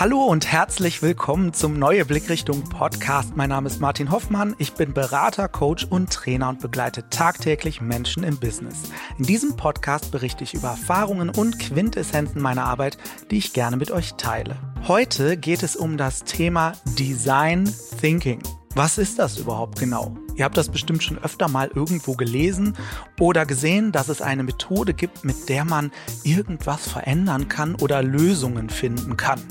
Hallo und herzlich willkommen zum Neue Blickrichtung Podcast. Mein Name ist Martin Hoffmann. Ich bin Berater, Coach und Trainer und begleite tagtäglich Menschen im Business. In diesem Podcast berichte ich über Erfahrungen und Quintessenzen meiner Arbeit, die ich gerne mit euch teile. Heute geht es um das Thema Design Thinking. Was ist das überhaupt genau? Ihr habt das bestimmt schon öfter mal irgendwo gelesen oder gesehen, dass es eine Methode gibt, mit der man irgendwas verändern kann oder Lösungen finden kann.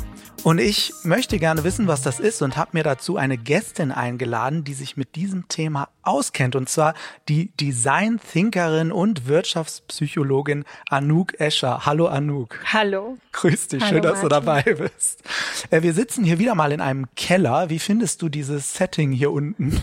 Und ich möchte gerne wissen, was das ist und habe mir dazu eine Gästin eingeladen, die sich mit diesem Thema auskennt. Und zwar die Design Thinkerin und Wirtschaftspsychologin Anouk Escher. Hallo Anouk. Hallo. Grüß dich, Hallo, schön, dass Martin. du dabei bist. Äh, wir sitzen hier wieder mal in einem Keller. Wie findest du dieses Setting hier unten?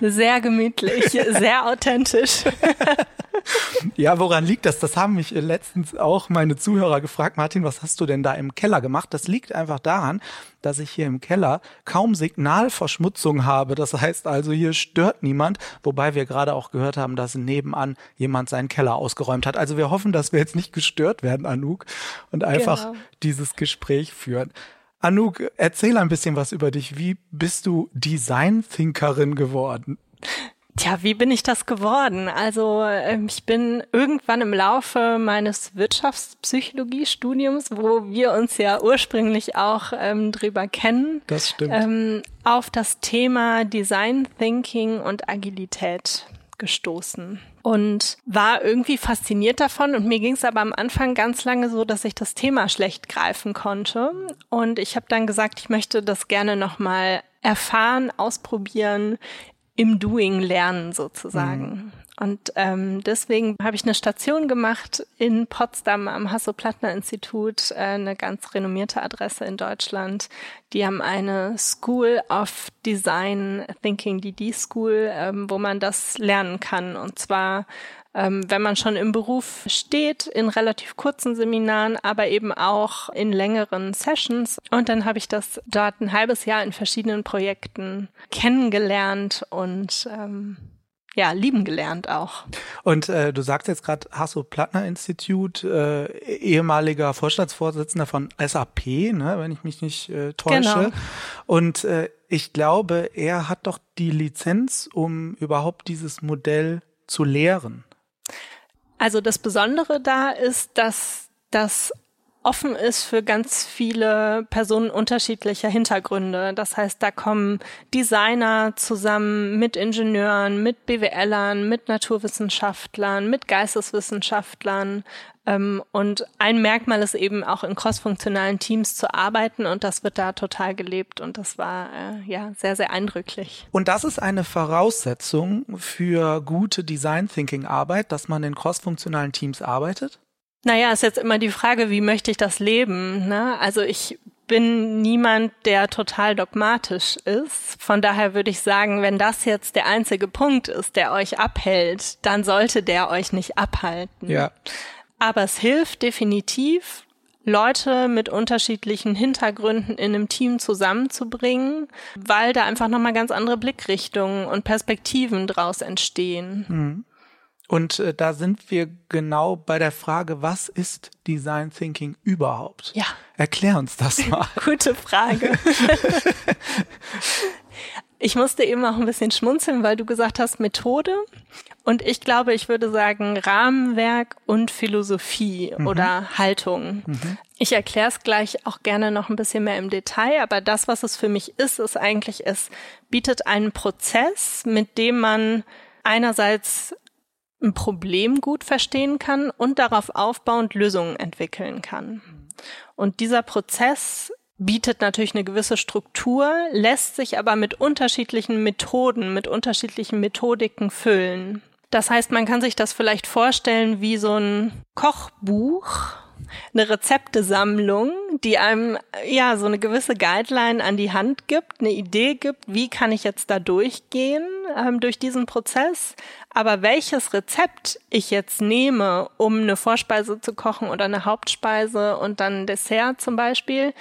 Sehr gemütlich, sehr authentisch. ja, woran liegt das? Das haben mich letztens auch meine Zuhörer gefragt. Martin, was hast du denn da im Keller gemacht? Das liegt einfach daran, dass ich hier im Keller kaum Signalverschmutzung habe. Das heißt also, hier stört niemand, wobei wir gerade auch gehört haben, dass nebenan jemand seinen Keller ausgeräumt hat. Also wir hoffen, dass wir jetzt nicht gestört werden, Anouk, und einfach genau. dieses Gespräch führen. Anouk, erzähl ein bisschen was über dich. Wie bist du Design Thinkerin geworden? Tja, wie bin ich das geworden? Also ähm, ich bin irgendwann im Laufe meines Wirtschaftspsychologiestudiums, wo wir uns ja ursprünglich auch ähm, drüber kennen, das stimmt. Ähm, auf das Thema Design Thinking und Agilität gestoßen und war irgendwie fasziniert davon. Und mir ging es aber am Anfang ganz lange so, dass ich das Thema schlecht greifen konnte. Und ich habe dann gesagt, ich möchte das gerne nochmal erfahren, ausprobieren, im Doing lernen sozusagen. Mhm. Und ähm, deswegen habe ich eine Station gemacht in Potsdam am Hasso-Plattner-Institut, äh, eine ganz renommierte Adresse in Deutschland. Die haben eine School of Design Thinking, die D-School, ähm, wo man das lernen kann. Und zwar ähm, wenn man schon im Beruf steht, in relativ kurzen Seminaren, aber eben auch in längeren Sessions. Und dann habe ich das dort ein halbes Jahr in verschiedenen Projekten kennengelernt und ähm, ja, lieben gelernt auch. Und äh, du sagst jetzt gerade Hasso-Plattner-Institut, äh, ehemaliger Vorstandsvorsitzender von SAP, ne, wenn ich mich nicht äh, täusche. Genau. Und äh, ich glaube, er hat doch die Lizenz, um überhaupt dieses Modell zu lehren. Also das Besondere da ist, dass das offen ist für ganz viele Personen unterschiedlicher Hintergründe. Das heißt, da kommen Designer zusammen mit Ingenieuren, mit BWLern, mit Naturwissenschaftlern, mit Geisteswissenschaftlern. Ähm, und ein Merkmal ist eben auch in crossfunktionalen Teams zu arbeiten und das wird da total gelebt und das war äh, ja sehr, sehr eindrücklich. Und das ist eine Voraussetzung für gute Design Thinking Arbeit, dass man in crossfunktionalen Teams arbeitet? Naja, ist jetzt immer die Frage, wie möchte ich das leben? Ne? Also ich bin niemand, der total dogmatisch ist. Von daher würde ich sagen, wenn das jetzt der einzige Punkt ist, der euch abhält, dann sollte der euch nicht abhalten. Ja. Aber es hilft definitiv, Leute mit unterschiedlichen Hintergründen in einem Team zusammenzubringen, weil da einfach nochmal ganz andere Blickrichtungen und Perspektiven draus entstehen. Mhm. Und äh, da sind wir genau bei der Frage, was ist Design Thinking überhaupt? Ja. Erklär uns das mal. Gute Frage. ich musste eben auch ein bisschen schmunzeln, weil du gesagt hast Methode. Und ich glaube, ich würde sagen Rahmenwerk und Philosophie mhm. oder Haltung. Mhm. Ich erkläre es gleich auch gerne noch ein bisschen mehr im Detail, aber das, was es für mich ist, ist eigentlich, es bietet einen Prozess, mit dem man einerseits ein Problem gut verstehen kann und darauf aufbauend Lösungen entwickeln kann. Und dieser Prozess bietet natürlich eine gewisse Struktur, lässt sich aber mit unterschiedlichen Methoden, mit unterschiedlichen Methodiken füllen. Das heißt, man kann sich das vielleicht vorstellen wie so ein Kochbuch, eine Rezeptesammlung, die einem ja so eine gewisse Guideline an die Hand gibt, eine Idee gibt, wie kann ich jetzt da durchgehen ähm, durch diesen Prozess. Aber welches Rezept ich jetzt nehme, um eine Vorspeise zu kochen oder eine Hauptspeise und dann ein Dessert zum Beispiel,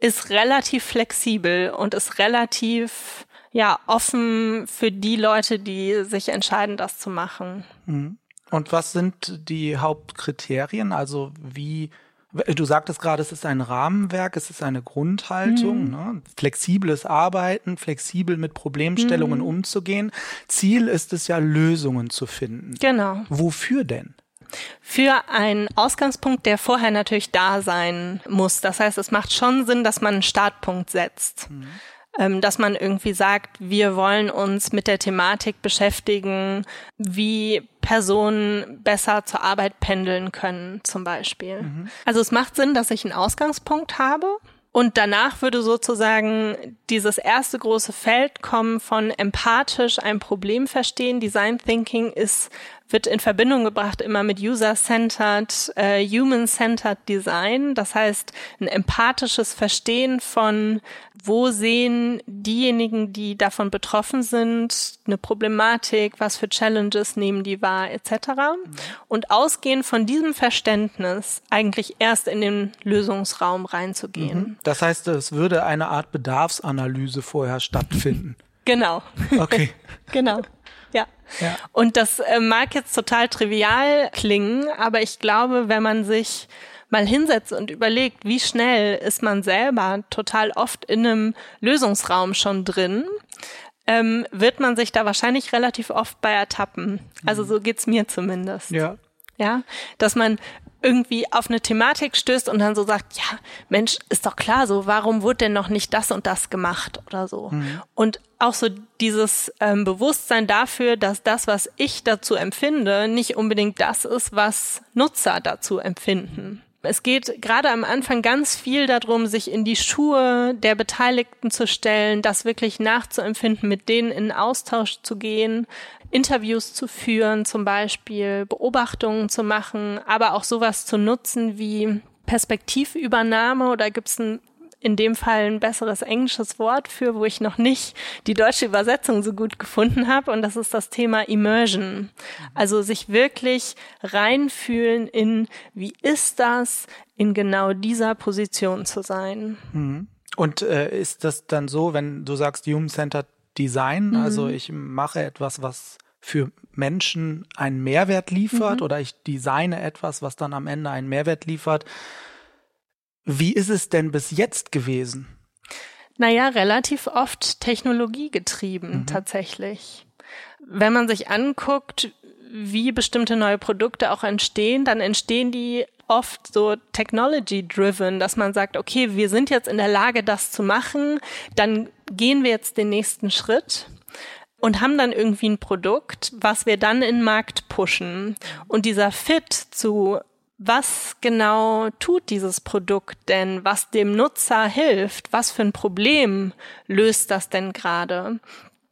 ist relativ flexibel und ist relativ ja offen für die Leute, die sich entscheiden, das zu machen. Mhm. Und was sind die Hauptkriterien? Also wie Du sagtest gerade, es ist ein Rahmenwerk, es ist eine Grundhaltung, mhm. ne? flexibles Arbeiten, flexibel mit Problemstellungen mhm. umzugehen. Ziel ist es ja, Lösungen zu finden. Genau. Wofür denn? Für einen Ausgangspunkt, der vorher natürlich da sein muss. Das heißt, es macht schon Sinn, dass man einen Startpunkt setzt. Mhm dass man irgendwie sagt, wir wollen uns mit der Thematik beschäftigen, wie Personen besser zur Arbeit pendeln können, zum Beispiel. Mhm. Also es macht Sinn, dass ich einen Ausgangspunkt habe. Und danach würde sozusagen dieses erste große Feld kommen von empathisch ein Problem verstehen. Design Thinking ist wird in Verbindung gebracht immer mit User-Centered, äh, Human-Centered Design. Das heißt, ein empathisches Verstehen von, wo sehen diejenigen, die davon betroffen sind, eine Problematik, was für Challenges nehmen die wahr, etc. Und ausgehend von diesem Verständnis eigentlich erst in den Lösungsraum reinzugehen. Mhm. Das heißt, es würde eine Art Bedarfsanalyse vorher stattfinden. Genau. Okay. genau. Ja. ja. Und das äh, mag jetzt total trivial klingen, aber ich glaube, wenn man sich mal hinsetzt und überlegt, wie schnell ist man selber total oft in einem Lösungsraum schon drin, ähm, wird man sich da wahrscheinlich relativ oft bei ertappen. Also so geht's mir zumindest. Ja. Ja, dass man irgendwie auf eine Thematik stößt und dann so sagt, ja, Mensch, ist doch klar so, warum wurde denn noch nicht das und das gemacht oder so? Mhm. Und auch so dieses ähm, Bewusstsein dafür, dass das, was ich dazu empfinde, nicht unbedingt das ist, was Nutzer dazu empfinden. Es geht gerade am Anfang ganz viel darum, sich in die Schuhe der Beteiligten zu stellen, das wirklich nachzuempfinden, mit denen in Austausch zu gehen, Interviews zu führen, zum Beispiel Beobachtungen zu machen, aber auch sowas zu nutzen wie Perspektivübernahme oder gibt es ein in dem Fall ein besseres englisches Wort für, wo ich noch nicht die deutsche Übersetzung so gut gefunden habe. Und das ist das Thema Immersion. Also sich wirklich reinfühlen in, wie ist das, in genau dieser Position zu sein. Mhm. Und äh, ist das dann so, wenn du sagst Human-Centered Design. Mhm. Also ich mache etwas, was für Menschen einen Mehrwert liefert mhm. oder ich designe etwas, was dann am Ende einen Mehrwert liefert. Wie ist es denn bis jetzt gewesen? Naja, relativ oft technologiegetrieben mhm. tatsächlich. Wenn man sich anguckt, wie bestimmte neue Produkte auch entstehen, dann entstehen die oft so technology-driven, dass man sagt, okay, wir sind jetzt in der Lage, das zu machen, dann gehen wir jetzt den nächsten Schritt und haben dann irgendwie ein Produkt, was wir dann in den Markt pushen. Und dieser Fit zu was genau tut dieses Produkt denn, was dem Nutzer hilft, was für ein Problem löst das denn gerade?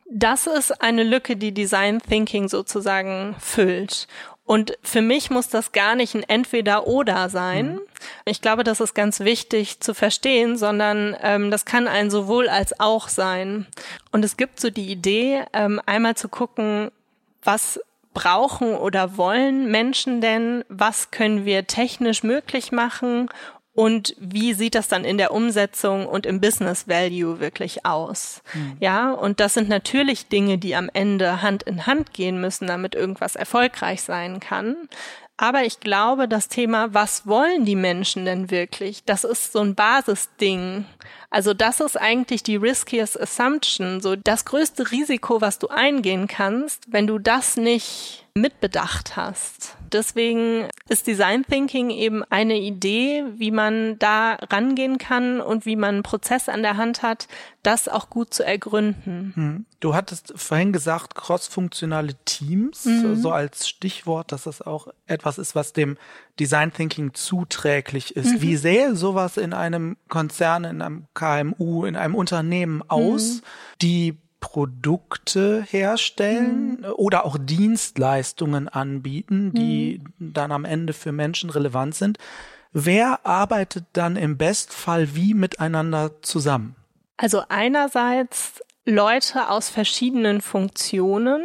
Das ist eine Lücke, die Design Thinking sozusagen füllt. Und für mich muss das gar nicht ein Entweder-Oder sein. Mhm. Ich glaube, das ist ganz wichtig zu verstehen, sondern ähm, das kann ein sowohl als auch sein. Und es gibt so die Idee, ähm, einmal zu gucken, was brauchen oder wollen Menschen denn? Was können wir technisch möglich machen? Und wie sieht das dann in der Umsetzung und im Business Value wirklich aus? Mhm. Ja, und das sind natürlich Dinge, die am Ende Hand in Hand gehen müssen, damit irgendwas erfolgreich sein kann. Aber ich glaube, das Thema, was wollen die Menschen denn wirklich, das ist so ein Basisding. Also das ist eigentlich die riskiest assumption, so das größte Risiko, was du eingehen kannst, wenn du das nicht mitbedacht hast. Deswegen ist Design Thinking eben eine Idee, wie man da rangehen kann und wie man einen Prozess an der Hand hat, das auch gut zu ergründen. Hm. Du hattest vorhin gesagt, crossfunktionale Teams, mhm. so als Stichwort, dass das auch etwas ist, was dem Design Thinking zuträglich ist. Mhm. Wie sähe sowas in einem Konzern, in einem KMU, in einem Unternehmen aus, mhm. die Produkte herstellen mhm. oder auch Dienstleistungen anbieten, die mhm. dann am Ende für Menschen relevant sind. Wer arbeitet dann im Bestfall wie miteinander zusammen? Also einerseits Leute aus verschiedenen Funktionen.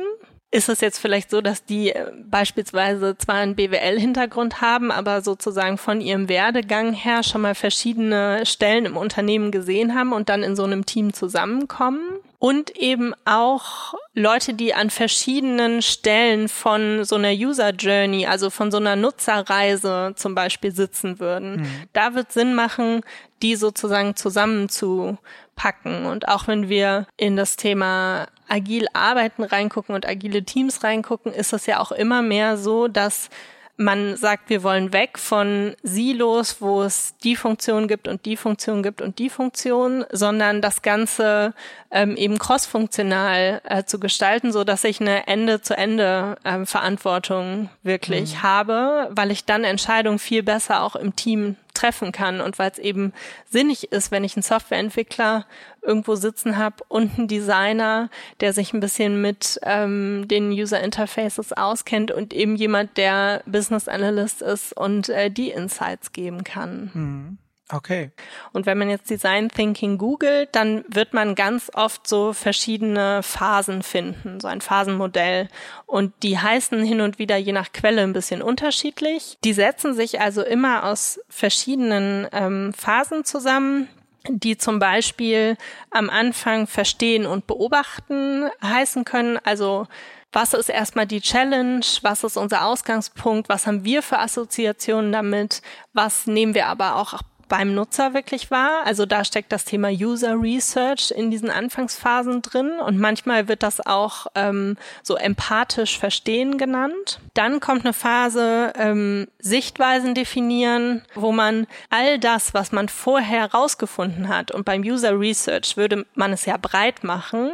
Ist es jetzt vielleicht so, dass die äh, beispielsweise zwar einen BWL-Hintergrund haben, aber sozusagen von ihrem Werdegang her schon mal verschiedene Stellen im Unternehmen gesehen haben und dann in so einem Team zusammenkommen? Und eben auch Leute, die an verschiedenen Stellen von so einer User Journey, also von so einer Nutzerreise zum Beispiel sitzen würden. Mhm. Da wird Sinn machen, die sozusagen zusammenzupacken. Und auch wenn wir in das Thema agil arbeiten reingucken und agile Teams reingucken, ist es ja auch immer mehr so, dass man sagt, wir wollen weg von Silos, wo es die Funktion gibt und die Funktion gibt und die Funktion, sondern das Ganze ähm, eben crossfunktional äh, zu gestalten, so dass ich eine Ende-zu-Ende äh, Verantwortung wirklich mhm. habe, weil ich dann Entscheidungen viel besser auch im Team treffen kann und weil es eben sinnig ist, wenn ich einen Softwareentwickler irgendwo sitzen habe und einen Designer, der sich ein bisschen mit ähm, den User Interfaces auskennt und eben jemand, der Business Analyst ist und äh, die Insights geben kann. Mhm. Okay. Und wenn man jetzt Design Thinking googelt, dann wird man ganz oft so verschiedene Phasen finden, so ein Phasenmodell. Und die heißen hin und wieder je nach Quelle ein bisschen unterschiedlich. Die setzen sich also immer aus verschiedenen ähm, Phasen zusammen die zum Beispiel am Anfang verstehen und beobachten heißen können. Also was ist erstmal die Challenge, was ist unser Ausgangspunkt, was haben wir für Assoziationen damit, was nehmen wir aber auch beim Nutzer wirklich war. Also da steckt das Thema User Research in diesen Anfangsphasen drin und manchmal wird das auch ähm, so empathisch verstehen genannt. Dann kommt eine Phase ähm, Sichtweisen definieren, wo man all das, was man vorher herausgefunden hat und beim User Research würde man es ja breit machen,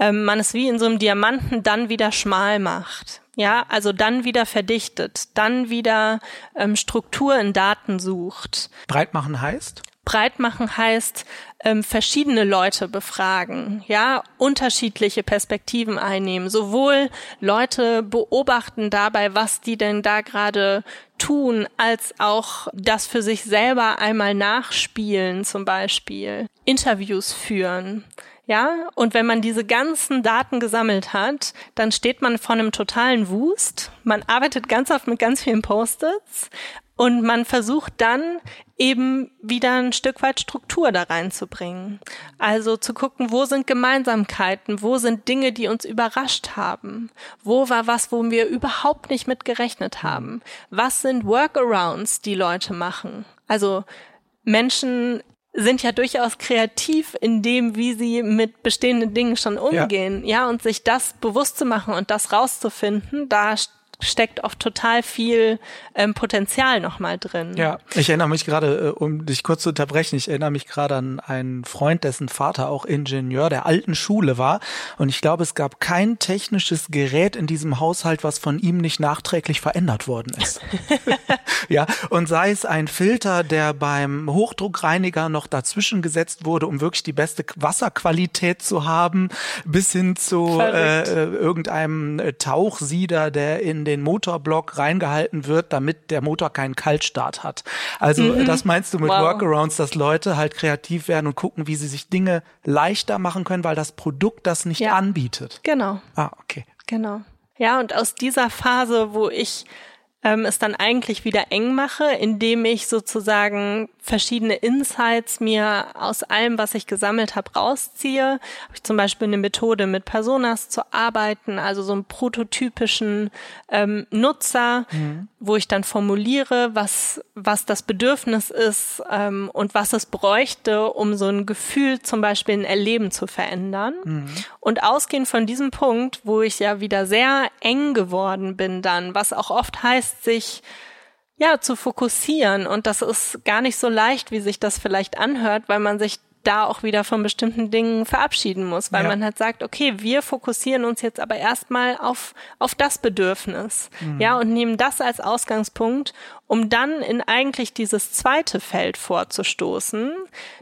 ähm, man es wie in so einem Diamanten dann wieder schmal macht. Ja, also dann wieder verdichtet, dann wieder ähm, Struktur in Daten sucht. Breit machen heißt? Breit machen heißt ähm, verschiedene Leute befragen, ja, unterschiedliche Perspektiven einnehmen, sowohl Leute beobachten dabei, was die denn da gerade tun, als auch das für sich selber einmal nachspielen, zum Beispiel Interviews führen. Ja, und wenn man diese ganzen Daten gesammelt hat, dann steht man vor einem totalen Wust. Man arbeitet ganz oft mit ganz vielen Post-its und man versucht dann eben wieder ein Stück weit Struktur da reinzubringen. Also zu gucken, wo sind Gemeinsamkeiten, wo sind Dinge, die uns überrascht haben, wo war was, wo wir überhaupt nicht mit gerechnet haben, was sind Workarounds, die Leute machen. Also Menschen sind ja durchaus kreativ in dem, wie sie mit bestehenden Dingen schon umgehen. Ja, ja und sich das bewusst zu machen und das rauszufinden, da steckt oft total viel ähm, Potenzial nochmal drin. Ja, ich erinnere mich gerade, äh, um dich kurz zu unterbrechen, ich erinnere mich gerade an einen Freund, dessen Vater auch Ingenieur der alten Schule war. Und ich glaube, es gab kein technisches Gerät in diesem Haushalt, was von ihm nicht nachträglich verändert worden ist. ja, und sei es ein Filter, der beim Hochdruckreiniger noch dazwischen gesetzt wurde, um wirklich die beste Wasserqualität zu haben, bis hin zu äh, äh, irgendeinem Tauchsieder, der in den den Motorblock reingehalten wird, damit der Motor keinen Kaltstart hat. Also mhm. das meinst du mit wow. Workarounds, dass Leute halt kreativ werden und gucken, wie sie sich Dinge leichter machen können, weil das Produkt das nicht ja. anbietet. Genau. Ah, okay. Genau. Ja, und aus dieser Phase, wo ich ähm, es dann eigentlich wieder eng mache, indem ich sozusagen verschiedene Insights mir aus allem, was ich gesammelt habe, rausziehe. Habe ich zum Beispiel eine Methode mit Personas zu arbeiten, also so einen prototypischen ähm, Nutzer, mhm. wo ich dann formuliere, was, was das Bedürfnis ist ähm, und was es bräuchte, um so ein Gefühl zum Beispiel ein Erleben zu verändern. Mhm. Und ausgehend von diesem Punkt, wo ich ja wieder sehr eng geworden bin dann, was auch oft heißt, sich ja, zu fokussieren. Und das ist gar nicht so leicht, wie sich das vielleicht anhört, weil man sich da auch wieder von bestimmten Dingen verabschieden muss, weil ja. man halt sagt, okay, wir fokussieren uns jetzt aber erstmal auf, auf das Bedürfnis, mhm. ja, und nehmen das als Ausgangspunkt, um dann in eigentlich dieses zweite Feld vorzustoßen,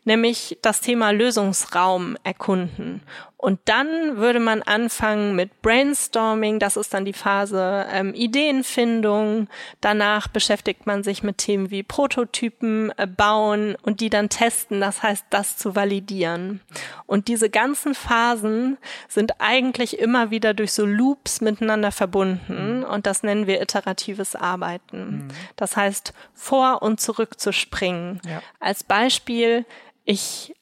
nämlich das Thema Lösungsraum erkunden. Und dann würde man anfangen mit Brainstorming, das ist dann die Phase ähm, Ideenfindung. Danach beschäftigt man sich mit Themen wie Prototypen äh, bauen und die dann testen, das heißt, das zu validieren. Und diese ganzen Phasen sind eigentlich immer wieder durch so Loops miteinander verbunden mhm. und das nennen wir iteratives Arbeiten. Mhm. Das heißt, vor und zurück zu springen. Ja. Als Beispiel, ich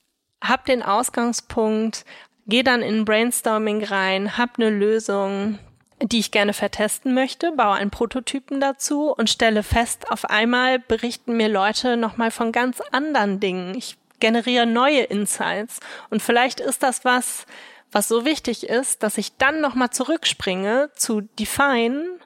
habe den Ausgangspunkt, gehe dann in Brainstorming rein, habe eine Lösung, die ich gerne vertesten möchte, baue einen Prototypen dazu und stelle fest, auf einmal berichten mir Leute nochmal von ganz anderen Dingen. Ich generiere neue Insights. Und vielleicht ist das was, was so wichtig ist, dass ich dann nochmal zurückspringe zu Define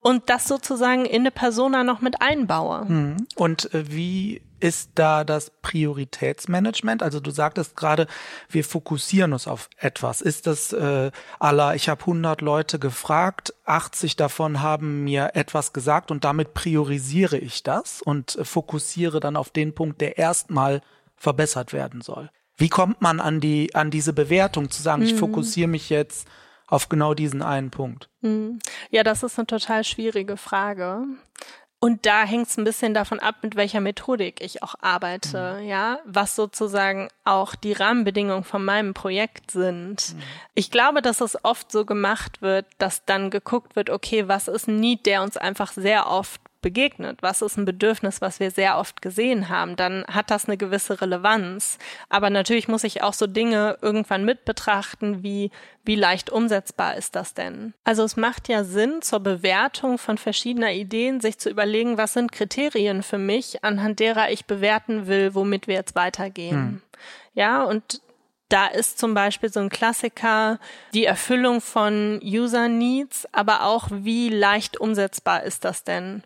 und das sozusagen in eine Persona noch mit einbaue. Hm. Und äh, wie ist da das Prioritätsmanagement? Also du sagtest gerade, wir fokussieren uns auf etwas. Ist das äh, aller, ich habe 100 Leute gefragt, 80 davon haben mir etwas gesagt und damit priorisiere ich das und fokussiere dann auf den Punkt, der erstmal verbessert werden soll. Wie kommt man an die an diese Bewertung zu sagen, mhm. ich fokussiere mich jetzt auf genau diesen einen Punkt? Mhm. Ja, das ist eine total schwierige Frage. Und da hängt es ein bisschen davon ab, mit welcher Methodik ich auch arbeite, mhm. ja, was sozusagen auch die Rahmenbedingungen von meinem Projekt sind. Mhm. Ich glaube, dass es oft so gemacht wird, dass dann geguckt wird, okay, was ist ein Need, der uns einfach sehr oft begegnet, was ist ein Bedürfnis, was wir sehr oft gesehen haben, dann hat das eine gewisse Relevanz. Aber natürlich muss ich auch so Dinge irgendwann mit betrachten, wie wie leicht umsetzbar ist das denn? Also es macht ja Sinn, zur Bewertung von verschiedener Ideen sich zu überlegen, was sind Kriterien für mich, anhand derer ich bewerten will, womit wir jetzt weitergehen. Hm. Ja, und da ist zum Beispiel so ein Klassiker die Erfüllung von User Needs, aber auch wie leicht umsetzbar ist das denn?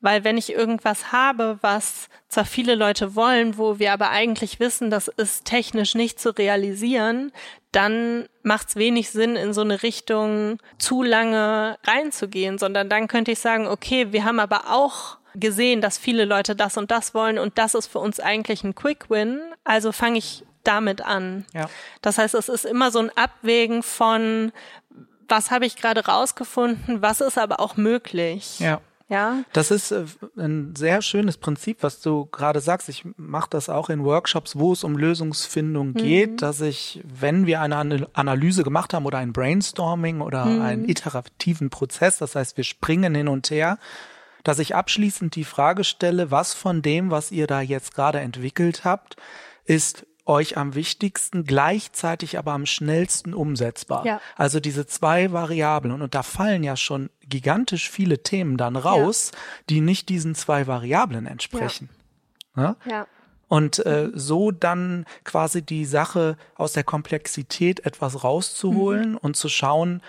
Weil wenn ich irgendwas habe, was zwar viele Leute wollen, wo wir aber eigentlich wissen, das ist technisch nicht zu realisieren, dann macht es wenig Sinn, in so eine Richtung zu lange reinzugehen, sondern dann könnte ich sagen, okay, wir haben aber auch gesehen, dass viele Leute das und das wollen und das ist für uns eigentlich ein Quick Win. Also fange ich damit an. Ja. Das heißt, es ist immer so ein Abwägen von, was habe ich gerade rausgefunden, was ist aber auch möglich. Ja. Ja. Das ist äh, ein sehr schönes Prinzip, was du gerade sagst. Ich mache das auch in Workshops, wo es um Lösungsfindung mhm. geht, dass ich, wenn wir eine Analyse gemacht haben oder ein Brainstorming oder mhm. einen iterativen Prozess, das heißt, wir springen hin und her, dass ich abschließend die Frage stelle, was von dem, was ihr da jetzt gerade entwickelt habt, ist euch am wichtigsten, gleichzeitig aber am schnellsten umsetzbar. Ja. Also diese zwei Variablen. Und, und da fallen ja schon gigantisch viele Themen dann raus, ja. die nicht diesen zwei Variablen entsprechen. Ja. ja? Und äh, so dann quasi die Sache aus der Komplexität etwas rauszuholen mhm. und zu schauen,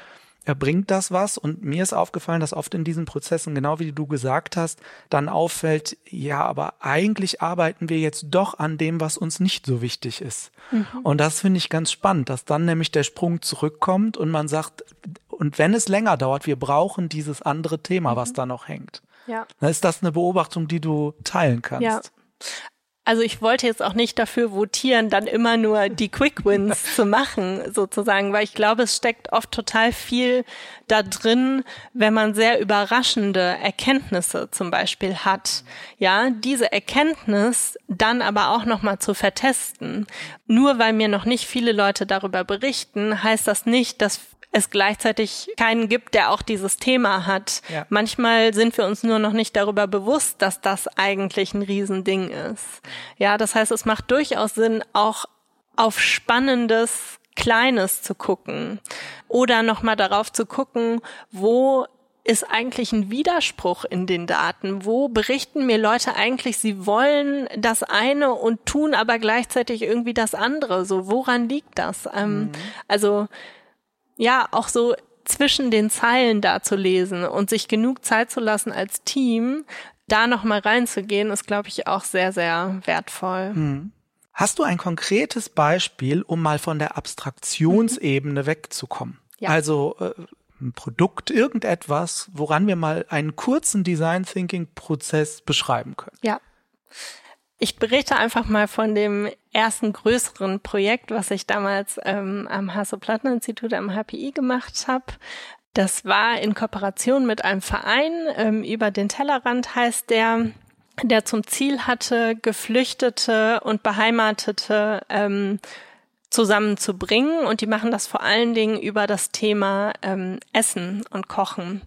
bringt das was? Und mir ist aufgefallen, dass oft in diesen Prozessen, genau wie du gesagt hast, dann auffällt, ja, aber eigentlich arbeiten wir jetzt doch an dem, was uns nicht so wichtig ist. Mhm. Und das finde ich ganz spannend, dass dann nämlich der Sprung zurückkommt und man sagt, und wenn es länger dauert, wir brauchen dieses andere Thema, mhm. was da noch hängt. Ja. Dann ist das eine Beobachtung, die du teilen kannst. Ja. Also ich wollte jetzt auch nicht dafür votieren, dann immer nur die Quick Wins zu machen, sozusagen, weil ich glaube, es steckt oft total viel da drin, wenn man sehr überraschende Erkenntnisse zum Beispiel hat. Ja, diese Erkenntnis dann aber auch nochmal zu vertesten. Nur weil mir noch nicht viele Leute darüber berichten, heißt das nicht, dass es gleichzeitig keinen gibt, der auch dieses Thema hat. Ja. Manchmal sind wir uns nur noch nicht darüber bewusst, dass das eigentlich ein Riesending ist. Ja, das heißt, es macht durchaus Sinn, auch auf spannendes Kleines zu gucken oder nochmal darauf zu gucken, wo ist eigentlich ein Widerspruch in den Daten? Wo berichten mir Leute eigentlich, sie wollen das eine und tun aber gleichzeitig irgendwie das andere? So, woran liegt das? Ähm, mhm. Also ja auch so zwischen den Zeilen da zu lesen und sich genug Zeit zu lassen als Team, da nochmal reinzugehen, ist, glaube ich, auch sehr, sehr wertvoll. Hm. Hast du ein konkretes Beispiel, um mal von der Abstraktionsebene mhm. wegzukommen? Ja. Also äh, ein Produkt, irgendetwas, woran wir mal einen kurzen Design Thinking Prozess beschreiben können. Ja. Ich berichte einfach mal von dem ersten größeren Projekt, was ich damals ähm, am Hasso-Plattner-Institut am HPI gemacht habe. Das war in Kooperation mit einem Verein, ähm, über den Tellerrand heißt der, der zum Ziel hatte, Geflüchtete und Beheimatete ähm, zusammenzubringen. Und die machen das vor allen Dingen über das Thema ähm, Essen und Kochen.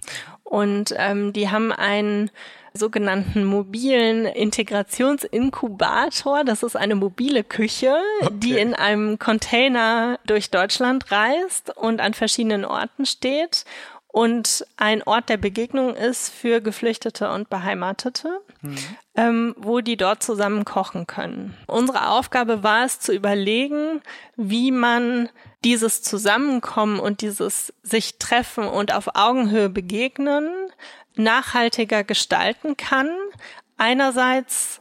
Und ähm, die haben einen sogenannten mobilen Integrationsinkubator. Das ist eine mobile Küche, okay. die in einem Container durch Deutschland reist und an verschiedenen Orten steht und ein Ort der Begegnung ist für Geflüchtete und Beheimatete, mhm. ähm, wo die dort zusammen kochen können. Unsere Aufgabe war es zu überlegen, wie man dieses Zusammenkommen und dieses sich treffen und auf Augenhöhe begegnen nachhaltiger gestalten kann. Einerseits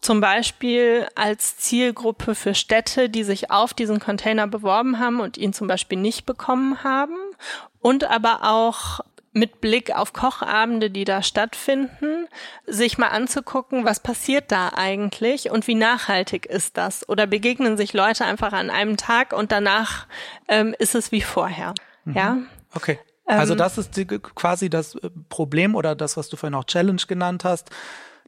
zum Beispiel als Zielgruppe für Städte, die sich auf diesen Container beworben haben und ihn zum Beispiel nicht bekommen haben und aber auch mit Blick auf Kochabende, die da stattfinden, sich mal anzugucken, was passiert da eigentlich und wie nachhaltig ist das? Oder begegnen sich Leute einfach an einem Tag und danach ähm, ist es wie vorher? Mhm. Ja. Okay. Also ähm, das ist die, quasi das äh, Problem oder das, was du vorhin auch Challenge genannt hast.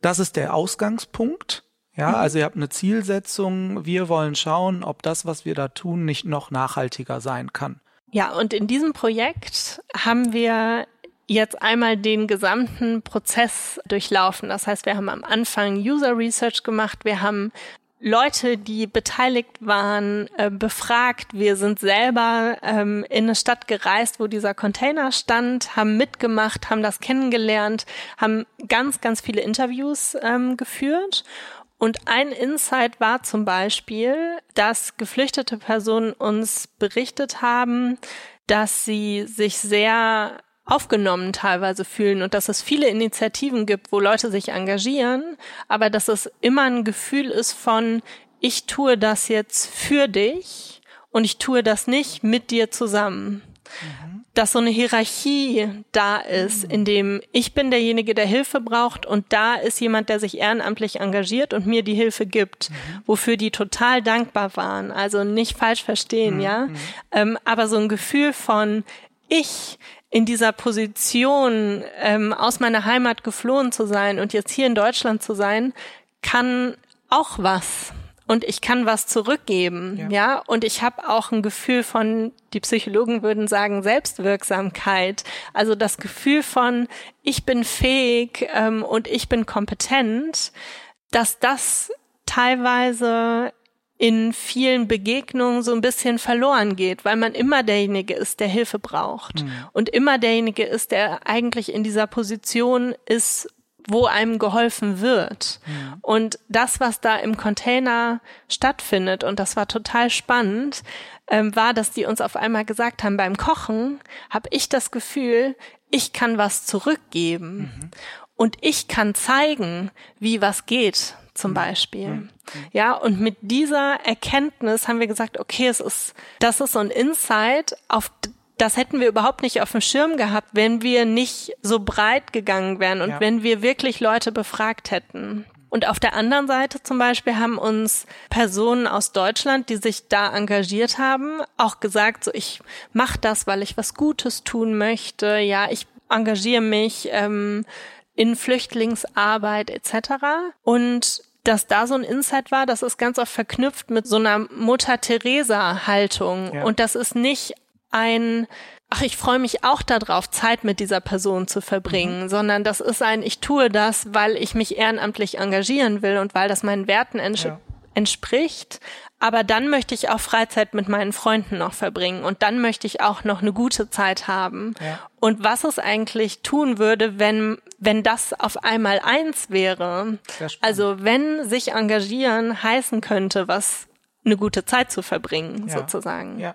Das ist der Ausgangspunkt. Ja, mhm. also ihr habt eine Zielsetzung. Wir wollen schauen, ob das, was wir da tun, nicht noch nachhaltiger sein kann. Ja, und in diesem Projekt haben wir jetzt einmal den gesamten Prozess durchlaufen. Das heißt, wir haben am Anfang User Research gemacht, wir haben Leute, die beteiligt waren, äh, befragt. Wir sind selber ähm, in eine Stadt gereist, wo dieser Container stand, haben mitgemacht, haben das kennengelernt, haben ganz, ganz viele Interviews ähm, geführt und ein Insight war zum Beispiel, dass geflüchtete Personen uns berichtet haben, dass sie sich sehr aufgenommen teilweise fühlen und dass es viele Initiativen gibt, wo Leute sich engagieren, aber dass es immer ein Gefühl ist von, ich tue das jetzt für dich und ich tue das nicht mit dir zusammen. Mhm dass so eine Hierarchie da ist, in dem ich bin derjenige, der Hilfe braucht und da ist jemand, der sich ehrenamtlich engagiert und mir die Hilfe gibt, wofür die total dankbar waren. Also nicht falsch verstehen, mhm. ja. Mhm. Ähm, aber so ein Gefühl von ich in dieser Position ähm, aus meiner Heimat geflohen zu sein und jetzt hier in Deutschland zu sein, kann auch was und ich kann was zurückgeben, ja. ja? Und ich habe auch ein Gefühl von, die Psychologen würden sagen, Selbstwirksamkeit. Also das Gefühl von, ich bin fähig ähm, und ich bin kompetent, dass das teilweise in vielen Begegnungen so ein bisschen verloren geht, weil man immer derjenige ist, der Hilfe braucht mhm. und immer derjenige ist, der eigentlich in dieser Position ist, wo einem geholfen wird. Ja. Und das, was da im Container stattfindet, und das war total spannend, ähm, war, dass die uns auf einmal gesagt haben, beim Kochen habe ich das Gefühl, ich kann was zurückgeben. Mhm. Und ich kann zeigen, wie was geht, zum mhm. Beispiel. Mhm. Ja, und mit dieser Erkenntnis haben wir gesagt, okay, es ist, das ist so ein Insight, auf das hätten wir überhaupt nicht auf dem Schirm gehabt, wenn wir nicht so breit gegangen wären und ja. wenn wir wirklich Leute befragt hätten. Und auf der anderen Seite zum Beispiel haben uns Personen aus Deutschland, die sich da engagiert haben, auch gesagt, so ich mache das, weil ich was Gutes tun möchte. Ja, ich engagiere mich ähm, in Flüchtlingsarbeit etc. Und dass da so ein Insight war, das ist ganz oft verknüpft mit so einer Mutter Teresa Haltung. Ja. Und das ist nicht ein ach, ich freue mich auch darauf, Zeit mit dieser Person zu verbringen, mhm. sondern das ist ein, ich tue das, weil ich mich ehrenamtlich engagieren will und weil das meinen Werten ents ja. entspricht. Aber dann möchte ich auch Freizeit mit meinen Freunden noch verbringen und dann möchte ich auch noch eine gute Zeit haben. Ja. Und was es eigentlich tun würde, wenn, wenn das auf einmal eins wäre. Also wenn sich engagieren heißen könnte, was eine gute Zeit zu verbringen, ja. sozusagen. Ja.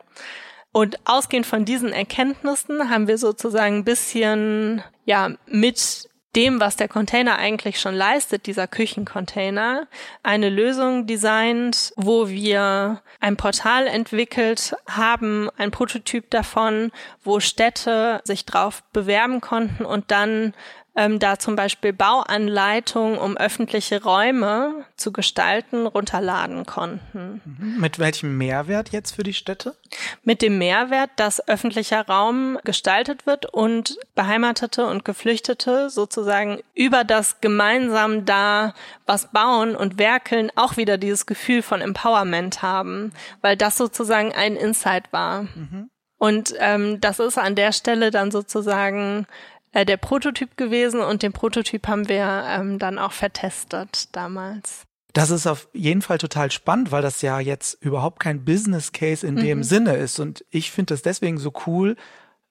Und ausgehend von diesen Erkenntnissen haben wir sozusagen ein bisschen, ja, mit dem, was der Container eigentlich schon leistet, dieser Küchencontainer, eine Lösung designt, wo wir ein Portal entwickelt haben, ein Prototyp davon, wo Städte sich drauf bewerben konnten und dann ähm, da zum Beispiel Bauanleitungen, um öffentliche Räume zu gestalten, runterladen konnten. Mit welchem Mehrwert jetzt für die Städte? Mit dem Mehrwert, dass öffentlicher Raum gestaltet wird und Beheimatete und Geflüchtete sozusagen über das gemeinsam da was bauen und werkeln auch wieder dieses Gefühl von Empowerment haben, weil das sozusagen ein Insight war. Mhm. Und ähm, das ist an der Stelle dann sozusagen äh, der Prototyp gewesen und den Prototyp haben wir ähm, dann auch vertestet damals. Das ist auf jeden Fall total spannend, weil das ja jetzt überhaupt kein Business Case in mhm. dem Sinne ist. Und ich finde das deswegen so cool,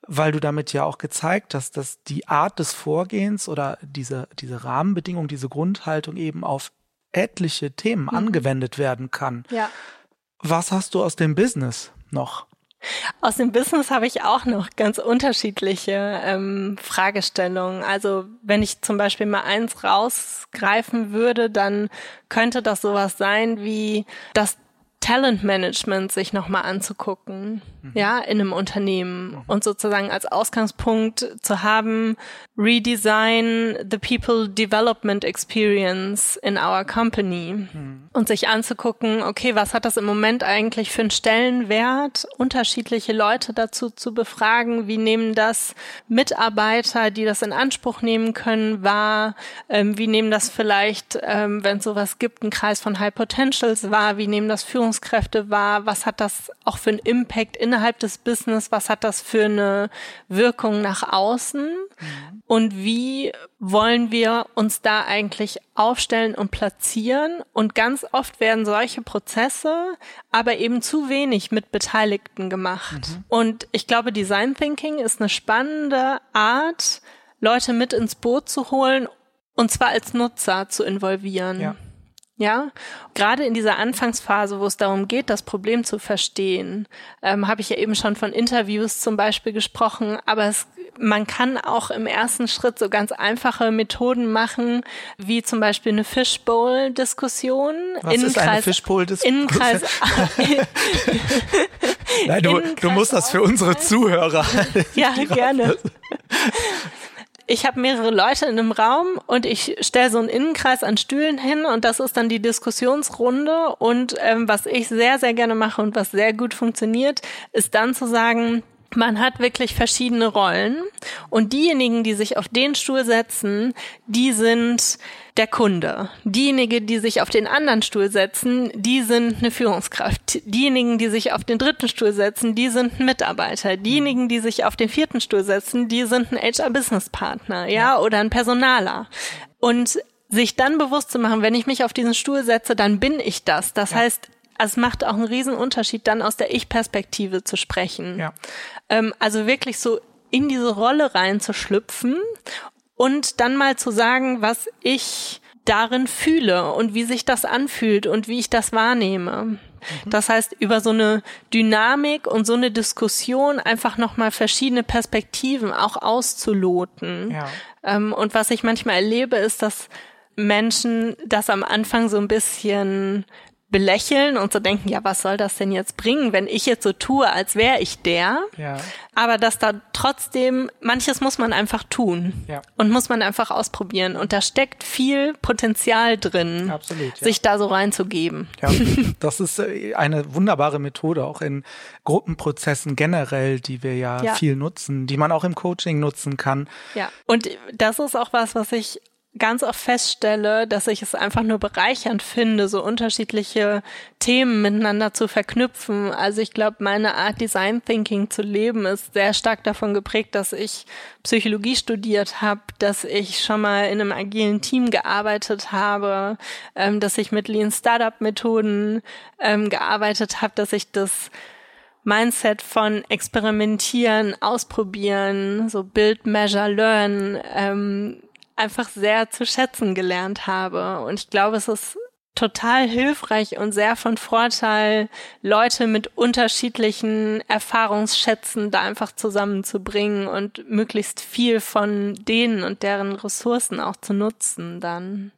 weil du damit ja auch gezeigt hast, dass die Art des Vorgehens oder diese, diese Rahmenbedingungen, diese Grundhaltung eben auf etliche Themen mhm. angewendet werden kann. Ja. Was hast du aus dem Business noch? Aus dem Business habe ich auch noch ganz unterschiedliche ähm, Fragestellungen. Also wenn ich zum Beispiel mal eins rausgreifen würde, dann könnte das sowas sein wie das Talentmanagement sich nochmal anzugucken, mhm. ja, in einem Unternehmen mhm. und sozusagen als Ausgangspunkt zu haben, redesign the people development experience in our company. Mhm. und sich anzugucken, okay, was hat das im Moment eigentlich für einen Stellenwert, unterschiedliche Leute dazu zu befragen, wie nehmen das Mitarbeiter, die das in Anspruch nehmen können, wahr, ähm, wie nehmen das vielleicht, ähm, wenn es sowas gibt, ein Kreis von High Potentials wahr, wie nehmen das Führungs Führungskräfte war, was hat das auch für einen Impact innerhalb des Business, was hat das für eine Wirkung nach außen? Mhm. Und wie wollen wir uns da eigentlich aufstellen und platzieren und ganz oft werden solche Prozesse aber eben zu wenig mit Beteiligten gemacht. Mhm. Und ich glaube, Design Thinking ist eine spannende Art, Leute mit ins Boot zu holen und zwar als Nutzer zu involvieren. Ja. Ja, gerade in dieser Anfangsphase, wo es darum geht, das Problem zu verstehen, ähm, habe ich ja eben schon von Interviews zum Beispiel gesprochen, aber es, man kann auch im ersten Schritt so ganz einfache Methoden machen, wie zum Beispiel eine Fishbowl-Diskussion. Was Innenkreis, ist eine Fishbowl-Diskussion? Innenkreis, Nein, du, du musst das für unsere Zuhörer. ja, gerne ich habe mehrere Leute in einem Raum und ich stelle so einen Innenkreis an Stühlen hin und das ist dann die Diskussionsrunde. Und ähm, was ich sehr, sehr gerne mache und was sehr gut funktioniert, ist dann zu sagen, man hat wirklich verschiedene Rollen und diejenigen, die sich auf den Stuhl setzen, die sind der Kunde. Diejenigen, die sich auf den anderen Stuhl setzen, die sind eine Führungskraft. Diejenigen, die sich auf den dritten Stuhl setzen, die sind ein Mitarbeiter. Diejenigen, die sich auf den vierten Stuhl setzen, die sind ein HR-Business-Partner, ja, ja, oder ein Personaler. Und sich dann bewusst zu machen, wenn ich mich auf diesen Stuhl setze, dann bin ich das. Das ja. heißt, es macht auch einen riesen Unterschied, dann aus der Ich-Perspektive zu sprechen. Ja. Ähm, also wirklich so in diese Rolle reinzuschlüpfen und dann mal zu sagen, was ich darin fühle und wie sich das anfühlt und wie ich das wahrnehme. Mhm. Das heißt, über so eine Dynamik und so eine Diskussion einfach nochmal verschiedene Perspektiven auch auszuloten. Ja. Ähm, und was ich manchmal erlebe, ist, dass Menschen das am Anfang so ein bisschen belächeln und so denken, ja, was soll das denn jetzt bringen, wenn ich jetzt so tue, als wäre ich der. Ja. Aber dass da trotzdem, manches muss man einfach tun ja. und muss man einfach ausprobieren. Und da steckt viel Potenzial drin, Absolut, ja. sich da so reinzugeben. Ja, das ist äh, eine wunderbare Methode, auch in Gruppenprozessen generell, die wir ja, ja viel nutzen, die man auch im Coaching nutzen kann. Ja, und das ist auch was, was ich ganz oft feststelle, dass ich es einfach nur bereichernd finde, so unterschiedliche Themen miteinander zu verknüpfen. Also ich glaube, meine Art Design Thinking zu leben ist sehr stark davon geprägt, dass ich Psychologie studiert habe, dass ich schon mal in einem agilen Team gearbeitet habe, ähm, dass ich mit Lean Startup Methoden ähm, gearbeitet habe, dass ich das Mindset von experimentieren, ausprobieren, so Build, Measure, Learn ähm, einfach sehr zu schätzen gelernt habe. Und ich glaube, es ist total hilfreich und sehr von Vorteil, Leute mit unterschiedlichen Erfahrungsschätzen da einfach zusammenzubringen und möglichst viel von denen und deren Ressourcen auch zu nutzen dann.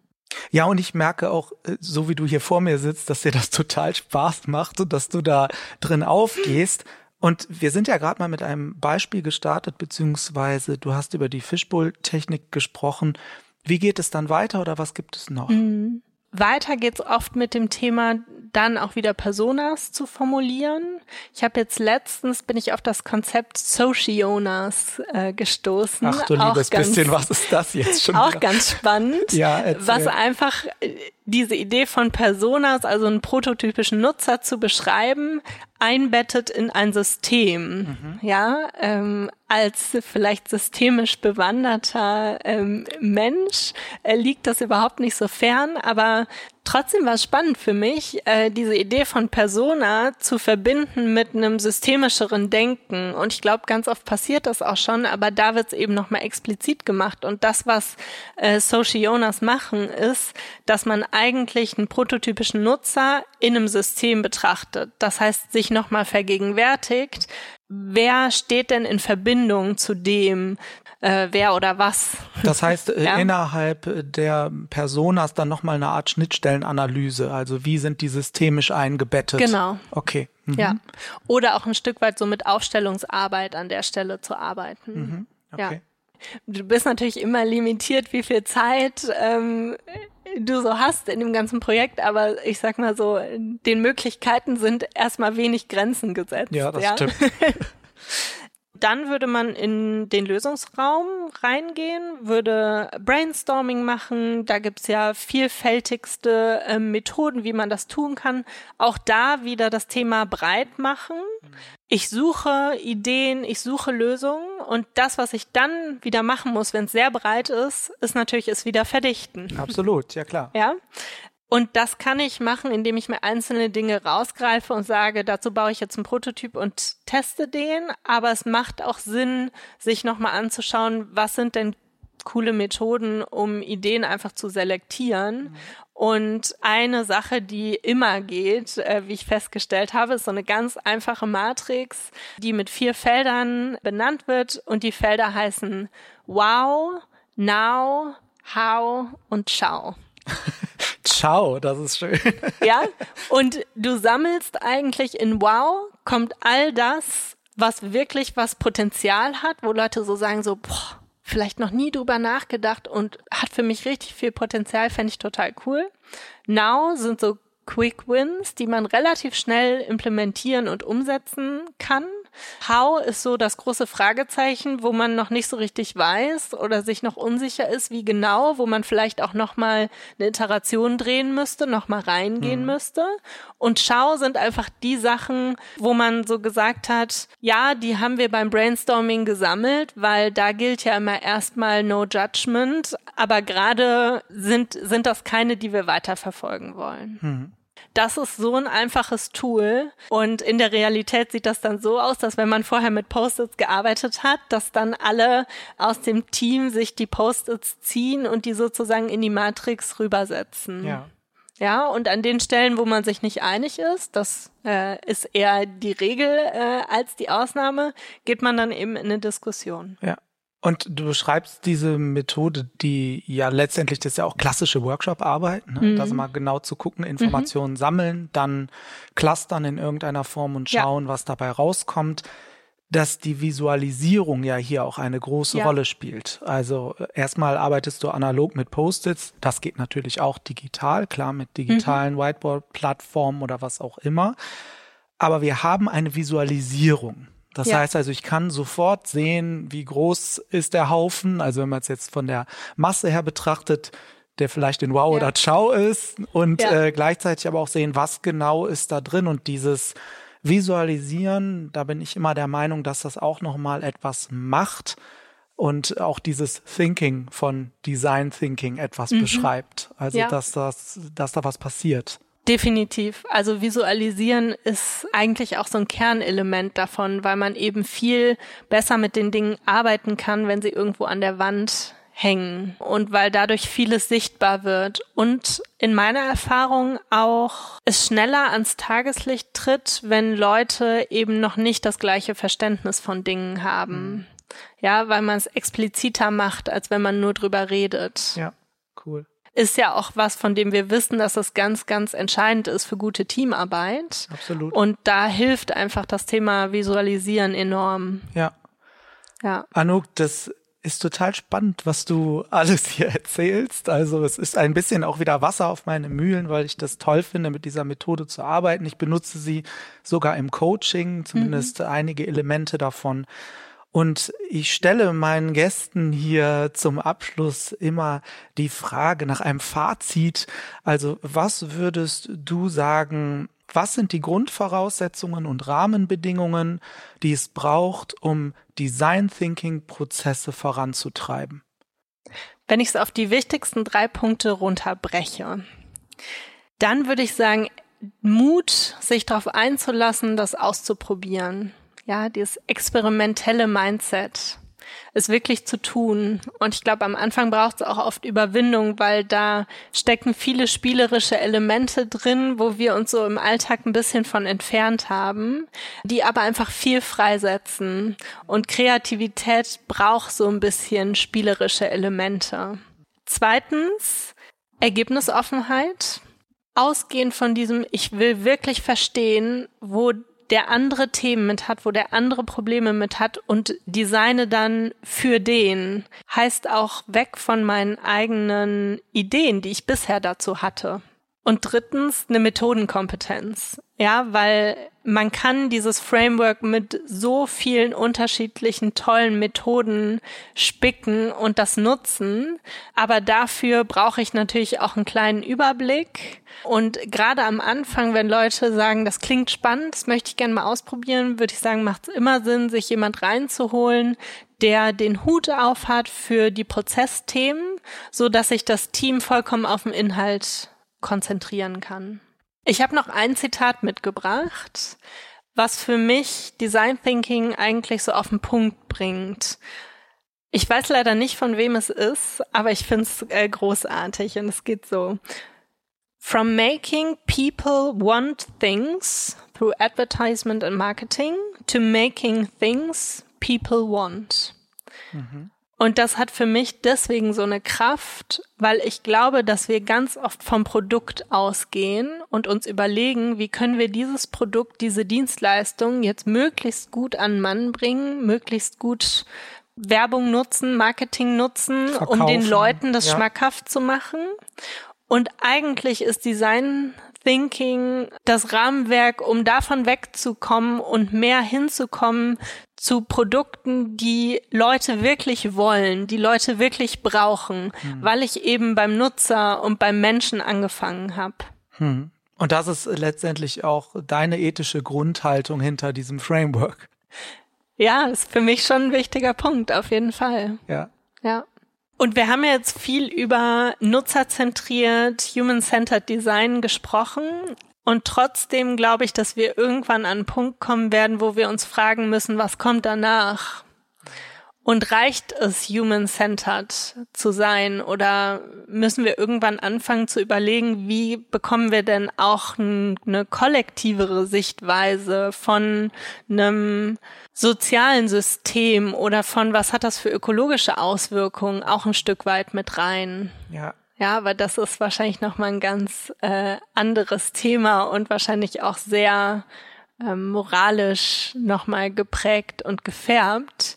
Ja, und ich merke auch, äh, so wie du hier vor mir sitzt, dass dir das total Spaß macht und dass du da drin aufgehst. Und wir sind ja gerade mal mit einem Beispiel gestartet, beziehungsweise du hast über die Fishbowl-Technik gesprochen. Wie geht es dann weiter oder was gibt es noch? Mhm. Weiter geht's oft mit dem Thema, dann auch wieder Personas zu formulieren. Ich habe jetzt letztens bin ich auf das Konzept Socionas äh, gestoßen. Ach du liebes ganz, bisschen, was ist das jetzt schon? Auch wieder? ganz spannend. ja, erzähl. was einfach äh, diese Idee von Personas, also einen prototypischen Nutzer zu beschreiben, einbettet in ein System. Mhm. Ja, ähm, als vielleicht systemisch bewanderter ähm, Mensch äh, liegt das überhaupt nicht so fern, aber trotzdem war es spannend für mich, äh, diese Idee von Persona zu verbinden mit einem systemischeren Denken. Und ich glaube, ganz oft passiert das auch schon, aber da wird es eben nochmal explizit gemacht. Und das, was äh, Socionas machen, ist, dass man eigentlich einen prototypischen Nutzer in einem System betrachtet. Das heißt, sich nochmal vergegenwärtigt, wer steht denn in Verbindung zu dem, äh, wer oder was. Das heißt, äh, ja. innerhalb der Personas dann nochmal eine Art Schnittstellenanalyse. Also wie sind die systemisch eingebettet? Genau. Okay. Mhm. Ja. Oder auch ein Stück weit so mit Aufstellungsarbeit an der Stelle zu arbeiten. Mhm. Okay. Ja. Du bist natürlich immer limitiert, wie viel Zeit ähm, du so hast in dem ganzen Projekt, aber ich sag mal so, den Möglichkeiten sind erstmal wenig Grenzen gesetzt. Ja, das ja? stimmt. Dann würde man in den Lösungsraum reingehen, würde Brainstorming machen. Da gibt's ja vielfältigste äh, Methoden, wie man das tun kann. Auch da wieder das Thema breit machen. Ich suche Ideen, ich suche Lösungen und das, was ich dann wieder machen muss, wenn es sehr breit ist, ist natürlich es wieder verdichten. Absolut, ja klar. Ja. Und das kann ich machen, indem ich mir einzelne Dinge rausgreife und sage, dazu baue ich jetzt einen Prototyp und teste den. Aber es macht auch Sinn, sich nochmal anzuschauen, was sind denn coole Methoden, um Ideen einfach zu selektieren. Mhm. Und eine Sache, die immer geht, äh, wie ich festgestellt habe, ist so eine ganz einfache Matrix, die mit vier Feldern benannt wird. Und die Felder heißen Wow, Now, How und Ciao. Ciao, das ist schön. Ja, und du sammelst eigentlich in Wow, kommt all das, was wirklich was Potenzial hat, wo Leute so sagen, so, boah, vielleicht noch nie drüber nachgedacht und hat für mich richtig viel Potenzial, fände ich total cool. Now sind so Quick Wins, die man relativ schnell implementieren und umsetzen kann. How ist so das große Fragezeichen, wo man noch nicht so richtig weiß oder sich noch unsicher ist, wie genau, wo man vielleicht auch noch mal eine Iteration drehen müsste, noch mal reingehen mhm. müsste. Und Schau sind einfach die Sachen, wo man so gesagt hat, ja, die haben wir beim Brainstorming gesammelt, weil da gilt ja immer erstmal No Judgment, aber gerade sind sind das keine, die wir weiterverfolgen wollen. Mhm. Das ist so ein einfaches Tool. Und in der Realität sieht das dann so aus, dass wenn man vorher mit Post-its gearbeitet hat, dass dann alle aus dem Team sich die Post-its ziehen und die sozusagen in die Matrix rübersetzen. Ja. Ja, und an den Stellen, wo man sich nicht einig ist, das äh, ist eher die Regel äh, als die Ausnahme, geht man dann eben in eine Diskussion. Ja. Und du beschreibst diese Methode, die ja letztendlich, das ist ja auch klassische Workshop-Arbeit, ne? Mhm. das mal genau zu gucken, Informationen mhm. sammeln, dann clustern in irgendeiner Form und schauen, ja. was dabei rauskommt, dass die Visualisierung ja hier auch eine große ja. Rolle spielt. Also erstmal arbeitest du analog mit Post-its, das geht natürlich auch digital, klar mit digitalen mhm. Whiteboard-Plattformen oder was auch immer. Aber wir haben eine Visualisierung. Das ja. heißt also, ich kann sofort sehen, wie groß ist der Haufen. Also wenn man es jetzt von der Masse her betrachtet, der vielleicht in Wow ja. oder Ciao ist und ja. äh, gleichzeitig aber auch sehen, was genau ist da drin und dieses Visualisieren, da bin ich immer der Meinung, dass das auch nochmal etwas macht und auch dieses Thinking von Design Thinking etwas mhm. beschreibt. Also dass das, dass da was passiert. Definitiv. Also visualisieren ist eigentlich auch so ein Kernelement davon, weil man eben viel besser mit den Dingen arbeiten kann, wenn sie irgendwo an der Wand hängen und weil dadurch vieles sichtbar wird und in meiner Erfahrung auch es schneller ans Tageslicht tritt, wenn Leute eben noch nicht das gleiche Verständnis von Dingen haben. Mhm. Ja, weil man es expliziter macht, als wenn man nur drüber redet. Ja, cool. Ist ja auch was, von dem wir wissen, dass es ganz, ganz entscheidend ist für gute Teamarbeit. Absolut. Und da hilft einfach das Thema Visualisieren enorm. Ja. Ja. Anouk, das ist total spannend, was du alles hier erzählst. Also es ist ein bisschen auch wieder Wasser auf meine Mühlen, weil ich das toll finde, mit dieser Methode zu arbeiten. Ich benutze sie sogar im Coaching, zumindest mhm. einige Elemente davon. Und ich stelle meinen Gästen hier zum Abschluss immer die Frage nach einem Fazit. Also was würdest du sagen, was sind die Grundvoraussetzungen und Rahmenbedingungen, die es braucht, um Design Thinking Prozesse voranzutreiben? Wenn ich es auf die wichtigsten drei Punkte runterbreche, dann würde ich sagen, Mut, sich darauf einzulassen, das auszuprobieren ja, dieses experimentelle Mindset, es wirklich zu tun. Und ich glaube, am Anfang braucht es auch oft Überwindung, weil da stecken viele spielerische Elemente drin, wo wir uns so im Alltag ein bisschen von entfernt haben, die aber einfach viel freisetzen. Und Kreativität braucht so ein bisschen spielerische Elemente. Zweitens, Ergebnisoffenheit. Ausgehend von diesem, ich will wirklich verstehen, wo der andere Themen mit hat, wo der andere Probleme mit hat und designe dann für den, heißt auch weg von meinen eigenen Ideen, die ich bisher dazu hatte. Und drittens eine Methodenkompetenz. Ja, weil man kann dieses Framework mit so vielen unterschiedlichen tollen Methoden spicken und das nutzen. Aber dafür brauche ich natürlich auch einen kleinen Überblick. Und gerade am Anfang, wenn Leute sagen, das klingt spannend, das möchte ich gerne mal ausprobieren, würde ich sagen, macht es immer Sinn, sich jemand reinzuholen, der den Hut auf hat für die Prozessthemen, so dass sich das Team vollkommen auf den Inhalt konzentrieren kann. Ich habe noch ein Zitat mitgebracht, was für mich Design Thinking eigentlich so auf den Punkt bringt. Ich weiß leider nicht, von wem es ist, aber ich finde es äh, großartig und es geht so. From making people want things through advertisement and marketing to making things people want. Mhm. Und das hat für mich deswegen so eine Kraft, weil ich glaube, dass wir ganz oft vom Produkt ausgehen und uns überlegen, wie können wir dieses Produkt, diese Dienstleistung jetzt möglichst gut an Mann bringen, möglichst gut Werbung nutzen, Marketing nutzen, Verkaufen. um den Leuten das ja. schmackhaft zu machen. Und eigentlich ist Design Thinking das Rahmenwerk, um davon wegzukommen und mehr hinzukommen zu Produkten, die Leute wirklich wollen, die Leute wirklich brauchen, hm. weil ich eben beim Nutzer und beim Menschen angefangen habe. Hm. Und das ist letztendlich auch deine ethische Grundhaltung hinter diesem Framework. Ja, ist für mich schon ein wichtiger Punkt, auf jeden Fall. Ja. Ja. Und wir haben jetzt viel über nutzerzentriert, human-centered Design gesprochen. Und trotzdem glaube ich, dass wir irgendwann an einen Punkt kommen werden, wo wir uns fragen müssen, was kommt danach? Und reicht es, human-centered zu sein? Oder müssen wir irgendwann anfangen zu überlegen, wie bekommen wir denn auch eine kollektivere Sichtweise von einem sozialen System oder von was hat das für ökologische Auswirkungen auch ein Stück weit mit rein? Ja. Ja, aber das ist wahrscheinlich nochmal ein ganz äh, anderes Thema und wahrscheinlich auch sehr äh, moralisch nochmal geprägt und gefärbt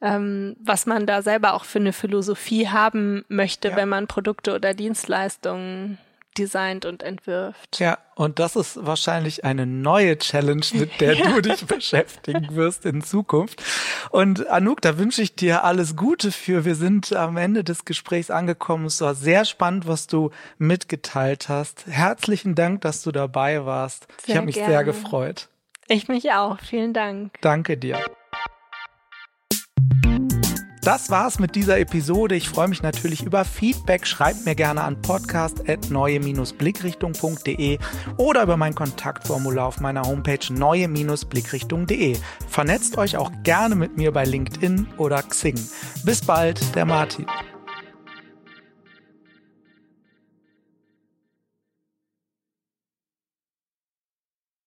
ähm, was man da selber auch für eine Philosophie haben möchte, ja. wenn man Produkte oder Dienstleistungen designt und entwirft. Ja, und das ist wahrscheinlich eine neue Challenge, mit der ja. du dich beschäftigen wirst in Zukunft. Und Anouk, da wünsche ich dir alles Gute für. Wir sind am Ende des Gesprächs angekommen. Es war sehr spannend, was du mitgeteilt hast. Herzlichen Dank, dass du dabei warst. Sehr ich habe mich gerne. sehr gefreut. Ich mich auch. Vielen Dank. Danke dir. Das war's mit dieser Episode. Ich freue mich natürlich über Feedback. Schreibt mir gerne an podcast.neue-blickrichtung.de oder über mein Kontaktformular auf meiner Homepage neue-blickrichtung.de. Vernetzt euch auch gerne mit mir bei LinkedIn oder Xing. Bis bald, der Martin.